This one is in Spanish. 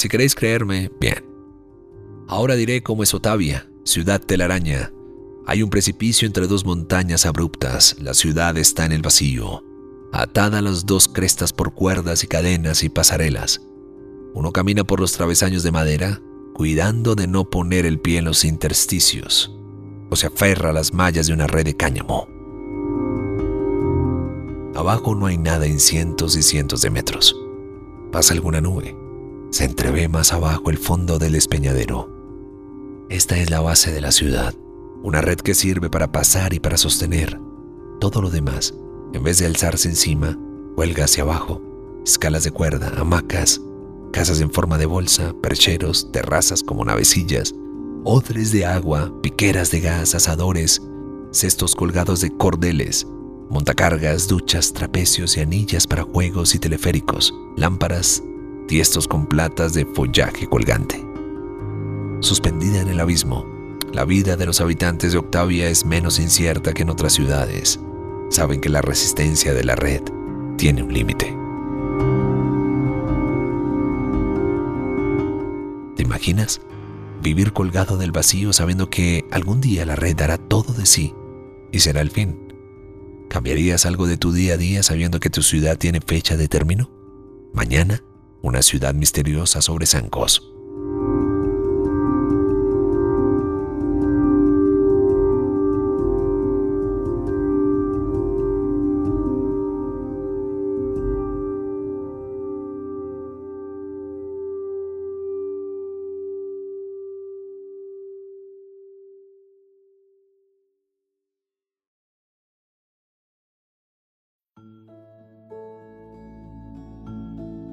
Si queréis creerme, bien. Ahora diré cómo es Otavia, ciudad telaraña. Hay un precipicio entre dos montañas abruptas. La ciudad está en el vacío, atada a las dos crestas por cuerdas y cadenas y pasarelas. Uno camina por los travesaños de madera, cuidando de no poner el pie en los intersticios, o se aferra a las mallas de una red de cáñamo. Abajo no hay nada en cientos y cientos de metros. Pasa alguna nube se entrevé más abajo el fondo del despeñadero. Esta es la base de la ciudad, una red que sirve para pasar y para sostener. Todo lo demás, en vez de alzarse encima, huelga hacia abajo. Escalas de cuerda, hamacas, casas en forma de bolsa, percheros, terrazas como navecillas, odres de agua, piqueras de gas, asadores, cestos colgados de cordeles, montacargas, duchas, trapecios y anillas para juegos y teleféricos, lámparas, tiestos con platas de follaje colgante. Suspendida en el abismo, la vida de los habitantes de Octavia es menos incierta que en otras ciudades. Saben que la resistencia de la red tiene un límite. ¿Te imaginas? Vivir colgado del vacío sabiendo que algún día la red dará todo de sí y será el fin. ¿Cambiarías algo de tu día a día sabiendo que tu ciudad tiene fecha de término? ¿Mañana? Una ciudad misteriosa sobre zancos.